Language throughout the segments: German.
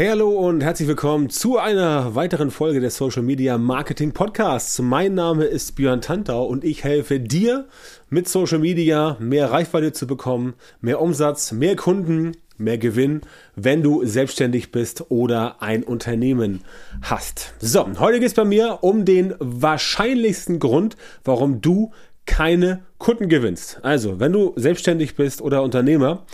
Hey, hallo und herzlich willkommen zu einer weiteren Folge des Social Media Marketing Podcasts. Mein Name ist Björn Tantau und ich helfe dir mit Social Media mehr Reichweite zu bekommen, mehr Umsatz, mehr Kunden, mehr Gewinn, wenn du selbstständig bist oder ein Unternehmen hast. So, heute geht es bei mir um den wahrscheinlichsten Grund, warum du keine Kunden gewinnst. Also, wenn du selbstständig bist oder Unternehmer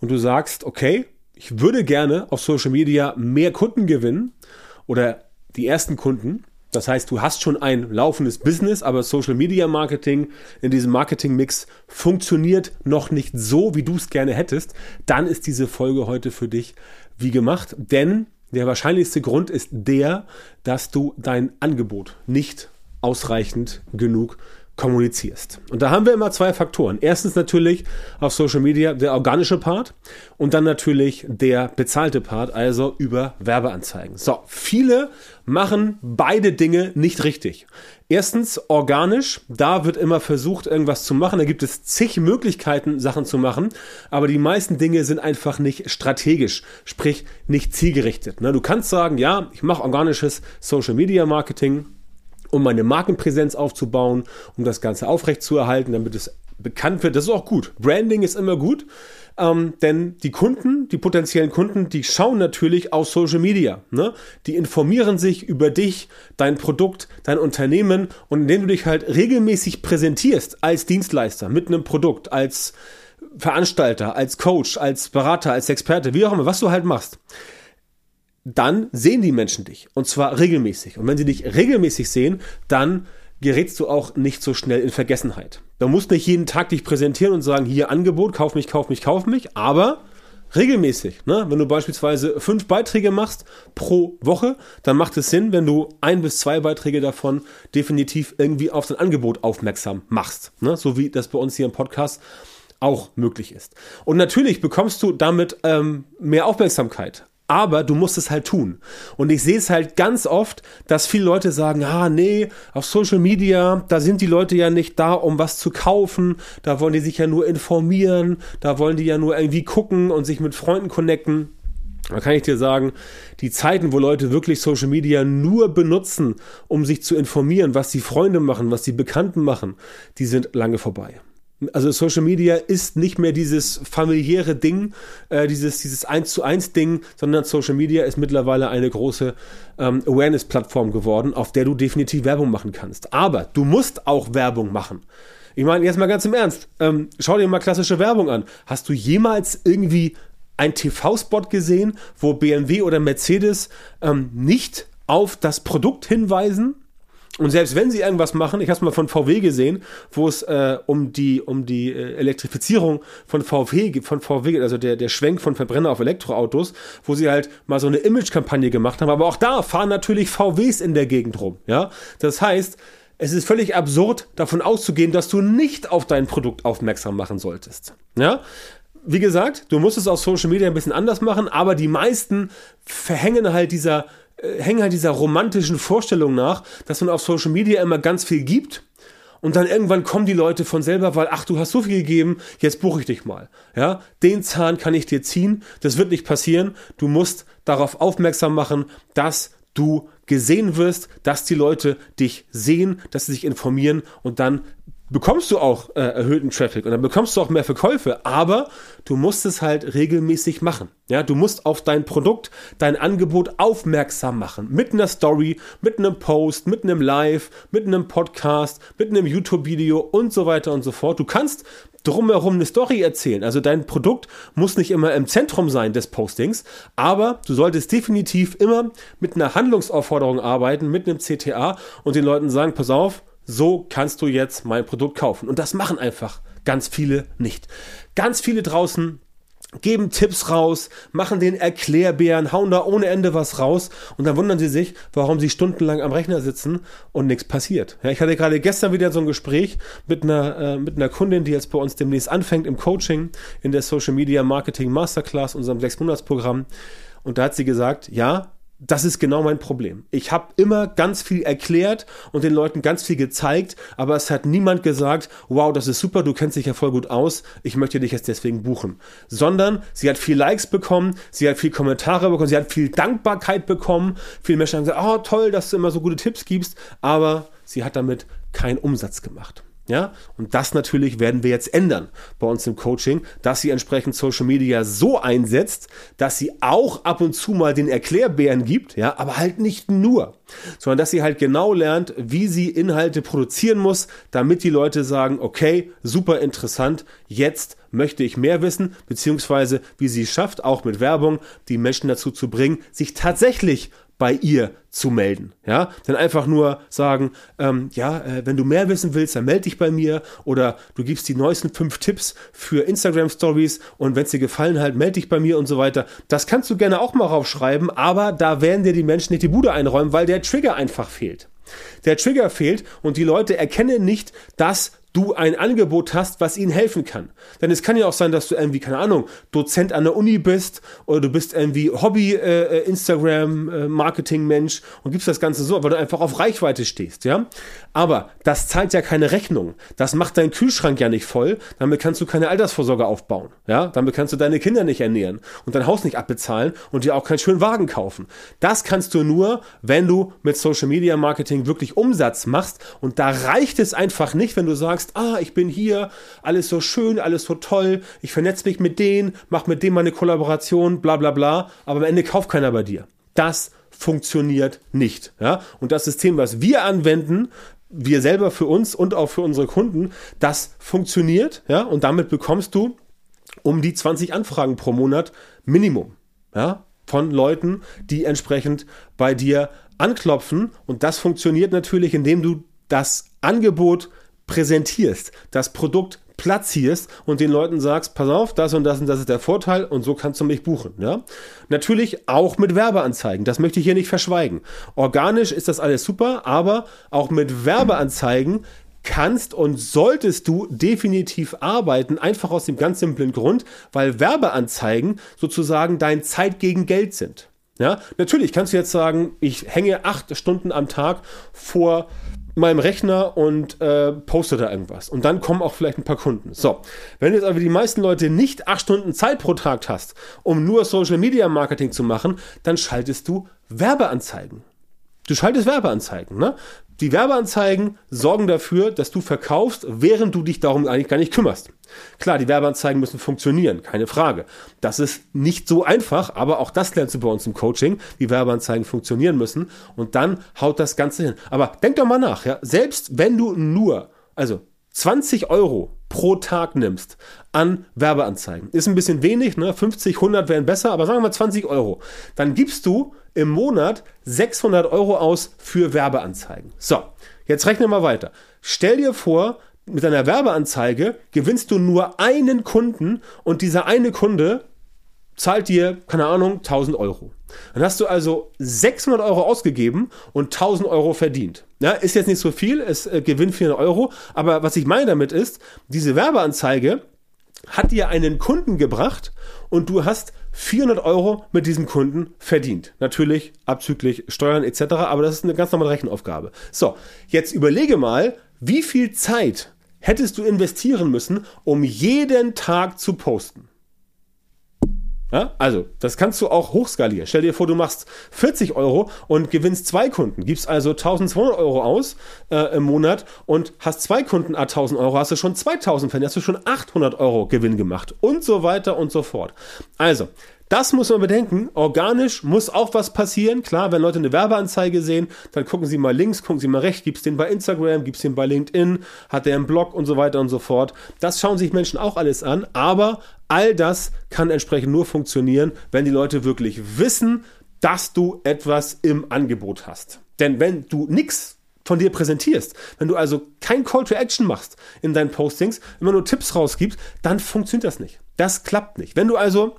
und du sagst, okay, ich würde gerne auf Social Media mehr Kunden gewinnen oder die ersten Kunden. Das heißt, du hast schon ein laufendes Business, aber Social Media Marketing in diesem Marketing-Mix funktioniert noch nicht so, wie du es gerne hättest. Dann ist diese Folge heute für dich wie gemacht. Denn der wahrscheinlichste Grund ist der, dass du dein Angebot nicht ausreichend genug kommunizierst. Und da haben wir immer zwei Faktoren. Erstens natürlich auf Social Media der organische Part und dann natürlich der bezahlte Part, also über Werbeanzeigen. So, viele machen beide Dinge nicht richtig. Erstens organisch, da wird immer versucht, irgendwas zu machen. Da gibt es zig Möglichkeiten, Sachen zu machen, aber die meisten Dinge sind einfach nicht strategisch, sprich nicht zielgerichtet. Ne? Du kannst sagen, ja, ich mache organisches Social Media Marketing, um meine Markenpräsenz aufzubauen, um das Ganze aufrechtzuerhalten, damit es bekannt wird. Das ist auch gut. Branding ist immer gut, ähm, denn die Kunden, die potenziellen Kunden, die schauen natürlich auf Social Media. Ne? Die informieren sich über dich, dein Produkt, dein Unternehmen und indem du dich halt regelmäßig präsentierst als Dienstleister mit einem Produkt, als Veranstalter, als Coach, als Berater, als Experte, wie auch immer, was du halt machst dann sehen die Menschen dich. Und zwar regelmäßig. Und wenn sie dich regelmäßig sehen, dann gerätst du auch nicht so schnell in Vergessenheit. Du musst nicht jeden Tag dich präsentieren und sagen, hier Angebot, kauf mich, kauf mich, kauf mich, aber regelmäßig. Ne? Wenn du beispielsweise fünf Beiträge machst pro Woche, dann macht es Sinn, wenn du ein bis zwei Beiträge davon definitiv irgendwie auf dein Angebot aufmerksam machst. Ne? So wie das bei uns hier im Podcast auch möglich ist. Und natürlich bekommst du damit ähm, mehr Aufmerksamkeit aber du musst es halt tun. Und ich sehe es halt ganz oft, dass viele Leute sagen, ah nee, auf Social Media, da sind die Leute ja nicht da, um was zu kaufen, da wollen die sich ja nur informieren, da wollen die ja nur irgendwie gucken und sich mit Freunden connecten. Da kann ich dir sagen, die Zeiten, wo Leute wirklich Social Media nur benutzen, um sich zu informieren, was die Freunde machen, was die Bekannten machen, die sind lange vorbei. Also Social Media ist nicht mehr dieses familiäre Ding, äh, dieses, dieses 1 zu 1 Ding, sondern Social Media ist mittlerweile eine große ähm, Awareness-Plattform geworden, auf der du definitiv Werbung machen kannst. Aber du musst auch Werbung machen. Ich meine, jetzt mal ganz im Ernst, ähm, schau dir mal klassische Werbung an. Hast du jemals irgendwie ein TV-Spot gesehen, wo BMW oder Mercedes ähm, nicht auf das Produkt hinweisen? Und selbst wenn sie irgendwas machen, ich habe es mal von VW gesehen, wo es äh, um die um die äh, Elektrifizierung von VW von VW, also der der Schwenk von Verbrenner auf Elektroautos, wo sie halt mal so eine Image-Kampagne gemacht haben. Aber auch da fahren natürlich VWs in der Gegend rum. Ja, das heißt, es ist völlig absurd, davon auszugehen, dass du nicht auf dein Produkt aufmerksam machen solltest. Ja, wie gesagt, du musst es auf Social Media ein bisschen anders machen, aber die meisten verhängen halt dieser hängen halt dieser romantischen Vorstellung nach, dass man auf Social Media immer ganz viel gibt und dann irgendwann kommen die Leute von selber, weil ach, du hast so viel gegeben, jetzt buche ich dich mal. Ja, den Zahn kann ich dir ziehen, das wird nicht passieren. Du musst darauf aufmerksam machen, dass du gesehen wirst, dass die Leute dich sehen, dass sie sich informieren und dann bekommst du auch äh, erhöhten Traffic und dann bekommst du auch mehr Verkäufe, aber du musst es halt regelmäßig machen. Ja, du musst auf dein Produkt, dein Angebot aufmerksam machen. Mit einer Story, mit einem Post, mit einem Live, mit einem Podcast, mit einem YouTube-Video und so weiter und so fort. Du kannst drumherum eine Story erzählen. Also dein Produkt muss nicht immer im Zentrum sein des Postings, aber du solltest definitiv immer mit einer Handlungsaufforderung arbeiten, mit einem CTA und den Leuten sagen, pass auf, so kannst du jetzt mein Produkt kaufen. Und das machen einfach ganz viele nicht. Ganz viele draußen geben Tipps raus, machen den Erklärbären, hauen da ohne Ende was raus und dann wundern sie sich, warum sie stundenlang am Rechner sitzen und nichts passiert. Ja, ich hatte gerade gestern wieder so ein Gespräch mit einer, äh, mit einer Kundin, die jetzt bei uns demnächst anfängt im Coaching, in der Social Media Marketing Masterclass, unserem sechs Monats Programm. Und da hat sie gesagt, ja, das ist genau mein Problem. Ich habe immer ganz viel erklärt und den Leuten ganz viel gezeigt, aber es hat niemand gesagt, wow, das ist super, du kennst dich ja voll gut aus, ich möchte dich jetzt deswegen buchen. Sondern sie hat viel Likes bekommen, sie hat viel Kommentare bekommen, sie hat viel Dankbarkeit bekommen, viele Menschen haben gesagt, oh toll, dass du immer so gute Tipps gibst, aber sie hat damit keinen Umsatz gemacht. Ja, und das natürlich werden wir jetzt ändern bei uns im Coaching, dass sie entsprechend Social Media so einsetzt, dass sie auch ab und zu mal den Erklärbären gibt, ja, aber halt nicht nur, sondern dass sie halt genau lernt, wie sie Inhalte produzieren muss, damit die Leute sagen, okay, super interessant, jetzt möchte ich mehr wissen, beziehungsweise wie sie es schafft, auch mit Werbung die Menschen dazu zu bringen, sich tatsächlich bei ihr zu melden. Ja, dann einfach nur sagen, ähm, ja, äh, wenn du mehr wissen willst, dann melde dich bei mir oder du gibst die neuesten fünf Tipps für Instagram Stories und wenn es dir gefallen halt, melde dich bei mir und so weiter. Das kannst du gerne auch mal raufschreiben, aber da werden dir die Menschen nicht die Bude einräumen, weil der Trigger einfach fehlt. Der Trigger fehlt und die Leute erkennen nicht, dass du ein Angebot hast, was ihnen helfen kann. Denn es kann ja auch sein, dass du irgendwie, keine Ahnung, Dozent an der Uni bist oder du bist irgendwie Hobby-Instagram-Marketing-Mensch äh, äh und gibst das Ganze so, weil du einfach auf Reichweite stehst, ja. Aber das zahlt ja keine Rechnung. Das macht deinen Kühlschrank ja nicht voll. Damit kannst du keine Altersvorsorge aufbauen, ja. Damit kannst du deine Kinder nicht ernähren und dein Haus nicht abbezahlen und dir auch keinen schönen Wagen kaufen. Das kannst du nur, wenn du mit Social Media Marketing wirklich Umsatz machst und da reicht es einfach nicht, wenn du sagst, sagst, ah, ich bin hier, alles so schön, alles so toll, ich vernetze mich mit denen, mach mit denen meine Kollaboration, bla bla bla, aber am Ende kauft keiner bei dir. Das funktioniert nicht. Ja? Und das System, was wir anwenden, wir selber für uns und auch für unsere Kunden, das funktioniert, ja, und damit bekommst du um die 20 Anfragen pro Monat Minimum, ja, von Leuten, die entsprechend bei dir anklopfen und das funktioniert natürlich, indem du das Angebot präsentierst, das Produkt platzierst und den Leuten sagst, pass auf, das und das und das ist der Vorteil und so kannst du mich buchen. Ja? Natürlich auch mit Werbeanzeigen, das möchte ich hier nicht verschweigen. Organisch ist das alles super, aber auch mit Werbeanzeigen kannst und solltest du definitiv arbeiten, einfach aus dem ganz simplen Grund, weil Werbeanzeigen sozusagen dein Zeit gegen Geld sind. Ja, natürlich kannst du jetzt sagen, ich hänge acht Stunden am Tag vor meinem Rechner und äh, poste da irgendwas. Und dann kommen auch vielleicht ein paar Kunden. So, wenn jetzt aber die meisten Leute nicht acht Stunden Zeit pro Tag hast, um nur Social Media Marketing zu machen, dann schaltest du Werbeanzeigen. Du schaltest Werbeanzeigen. Ne? Die Werbeanzeigen sorgen dafür, dass du verkaufst, während du dich darum eigentlich gar nicht kümmerst. Klar, die Werbeanzeigen müssen funktionieren, keine Frage. Das ist nicht so einfach, aber auch das lernst du bei uns im Coaching, wie Werbeanzeigen funktionieren müssen und dann haut das Ganze hin. Aber denk doch mal nach, ja, selbst wenn du nur, also 20 Euro pro Tag nimmst an Werbeanzeigen, ist ein bisschen wenig, ne? 50, 100 wären besser, aber sagen wir mal 20 Euro, dann gibst du im Monat 600 Euro aus für Werbeanzeigen. So, jetzt rechne mal weiter. Stell dir vor, mit deiner Werbeanzeige gewinnst du nur einen Kunden und dieser eine Kunde zahlt dir, keine Ahnung, 1000 Euro. Dann hast du also 600 Euro ausgegeben und 1000 Euro verdient. Ja, ist jetzt nicht so viel, es äh, gewinnt 400 Euro, aber was ich meine damit ist, diese Werbeanzeige hat dir einen Kunden gebracht und du hast 400 Euro mit diesem Kunden verdient. Natürlich abzüglich Steuern etc., aber das ist eine ganz normale Rechenaufgabe. So, jetzt überlege mal, wie viel Zeit hättest du investieren müssen, um jeden Tag zu posten? Ja, also, das kannst du auch hochskalieren. Stell dir vor, du machst 40 Euro und gewinnst zwei Kunden, gibst also 1200 Euro aus äh, im Monat und hast zwei Kunden a 1000 Euro, hast du schon 2000 verdient, hast du schon 800 Euro Gewinn gemacht und so weiter und so fort. Also, das muss man bedenken. Organisch muss auch was passieren. Klar, wenn Leute eine Werbeanzeige sehen, dann gucken sie mal links, gucken sie mal rechts, gibt's den bei Instagram, gibt's den bei LinkedIn, hat der einen Blog und so weiter und so fort. Das schauen sich Menschen auch alles an, aber all das kann entsprechend nur funktionieren, wenn die Leute wirklich wissen, dass du etwas im Angebot hast. Denn wenn du nichts von dir präsentierst, wenn du also kein Call to Action machst in deinen Postings, immer nur Tipps rausgibst, dann funktioniert das nicht. Das klappt nicht. Wenn du also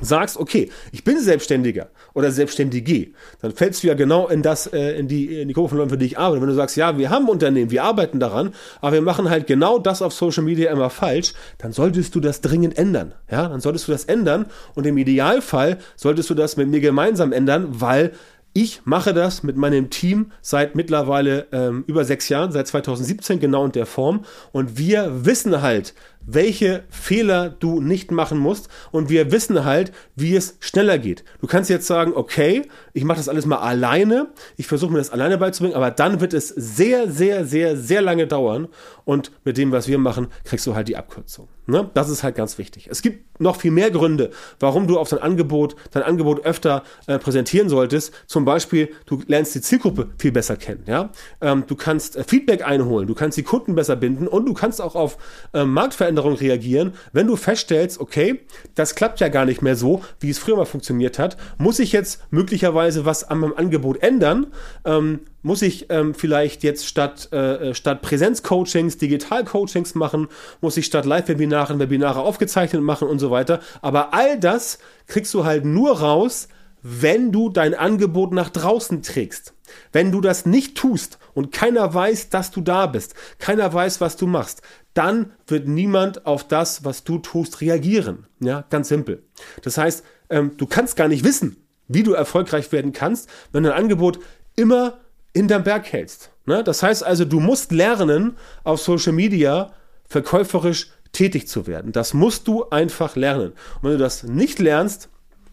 sagst, okay, ich bin Selbstständiger oder Selbstständige, dann fällst du ja genau in das, äh, in die, in die Gruppe von Leuten, für die ich arbeite. Wenn du sagst, ja, wir haben Unternehmen, wir arbeiten daran, aber wir machen halt genau das auf Social Media immer falsch, dann solltest du das dringend ändern. Ja, dann solltest du das ändern und im Idealfall solltest du das mit mir gemeinsam ändern, weil ich mache das mit meinem Team seit mittlerweile ähm, über sechs Jahren, seit 2017 genau in der Form. Und wir wissen halt, welche Fehler du nicht machen musst und wir wissen halt, wie es schneller geht. Du kannst jetzt sagen, okay, ich mache das alles mal alleine, ich versuche mir das alleine beizubringen, aber dann wird es sehr, sehr, sehr, sehr lange dauern und mit dem, was wir machen, kriegst du halt die Abkürzung. Ne? Das ist halt ganz wichtig. Es gibt noch viel mehr Gründe, warum du auf dein Angebot, dein Angebot öfter äh, präsentieren solltest. Zum Beispiel, du lernst die Zielgruppe viel besser kennen. Ja? Ähm, du kannst äh, Feedback einholen, du kannst die Kunden besser binden und du kannst auch auf äh, Marktveränderungen Veränderung reagieren, wenn du feststellst, okay, das klappt ja gar nicht mehr so, wie es früher mal funktioniert hat, muss ich jetzt möglicherweise was an meinem Angebot ändern? Ähm, muss ich ähm, vielleicht jetzt statt, äh, äh statt Präsenzcoachings Digital-Coachings machen? Muss ich statt Live-Webinaren Webinare aufgezeichnet machen und so weiter? Aber all das kriegst du halt nur raus, wenn du dein Angebot nach draußen trägst. Wenn du das nicht tust und keiner weiß, dass du da bist, keiner weiß, was du machst, dann wird niemand auf das, was du tust, reagieren. Ja, ganz simpel. Das heißt, ähm, du kannst gar nicht wissen, wie du erfolgreich werden kannst, wenn dein Angebot immer in deinem Berg hältst. Ne? Das heißt also, du musst lernen, auf Social Media verkäuferisch tätig zu werden. Das musst du einfach lernen. Und wenn du das nicht lernst,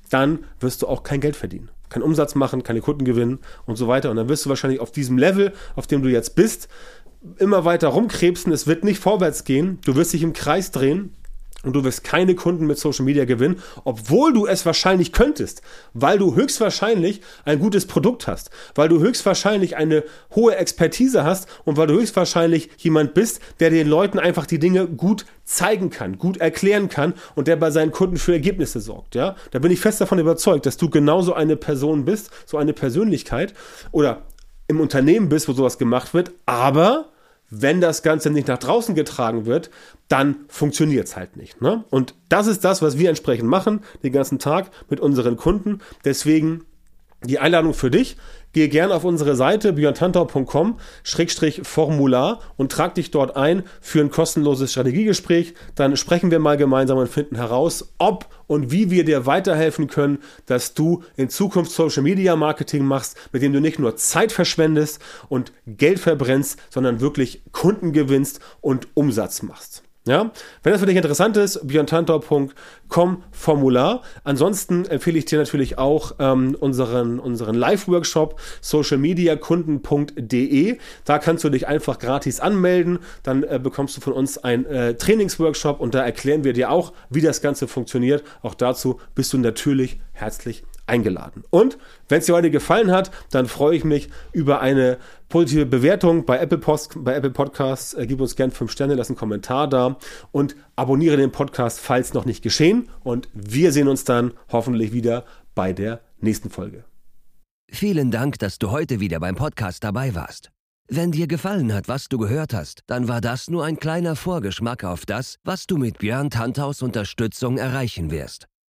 dann wirst du auch kein Geld verdienen keinen Umsatz machen, keine Kunden gewinnen und so weiter. Und dann wirst du wahrscheinlich auf diesem Level, auf dem du jetzt bist, immer weiter rumkrebsen. Es wird nicht vorwärts gehen. Du wirst dich im Kreis drehen. Und du wirst keine Kunden mit Social Media gewinnen, obwohl du es wahrscheinlich könntest, weil du höchstwahrscheinlich ein gutes Produkt hast, weil du höchstwahrscheinlich eine hohe Expertise hast und weil du höchstwahrscheinlich jemand bist, der den Leuten einfach die Dinge gut zeigen kann, gut erklären kann und der bei seinen Kunden für Ergebnisse sorgt. Ja, da bin ich fest davon überzeugt, dass du genauso eine Person bist, so eine Persönlichkeit oder im Unternehmen bist, wo sowas gemacht wird, aber wenn das Ganze nicht nach draußen getragen wird, dann funktioniert es halt nicht. Ne? Und das ist das, was wir entsprechend machen, den ganzen Tag mit unseren Kunden. Deswegen die Einladung für dich. Gehe gerne auf unsere Seite björntantau.com-formular und trag dich dort ein für ein kostenloses Strategiegespräch. Dann sprechen wir mal gemeinsam und finden heraus, ob und wie wir dir weiterhelfen können, dass du in Zukunft Social Media Marketing machst, mit dem du nicht nur Zeit verschwendest und Geld verbrennst, sondern wirklich Kunden gewinnst und Umsatz machst. Ja, wenn das für dich interessant ist, björntantor.com Formular. Ansonsten empfehle ich dir natürlich auch ähm, unseren, unseren Live-Workshop socialmediakunden.de. Da kannst du dich einfach gratis anmelden. Dann äh, bekommst du von uns einen äh, Trainingsworkshop und da erklären wir dir auch, wie das Ganze funktioniert. Auch dazu bist du natürlich herzlich eingeladen. Und wenn es dir heute gefallen hat, dann freue ich mich über eine positive Bewertung bei Apple, Post, bei Apple Podcasts. Äh, gib uns gerne fünf Sterne, lass einen Kommentar da und abonniere den Podcast, falls noch nicht geschehen. Und wir sehen uns dann hoffentlich wieder bei der nächsten Folge. Vielen Dank, dass du heute wieder beim Podcast dabei warst. Wenn dir gefallen hat, was du gehört hast, dann war das nur ein kleiner Vorgeschmack auf das, was du mit Björn Tanthaus Unterstützung erreichen wirst.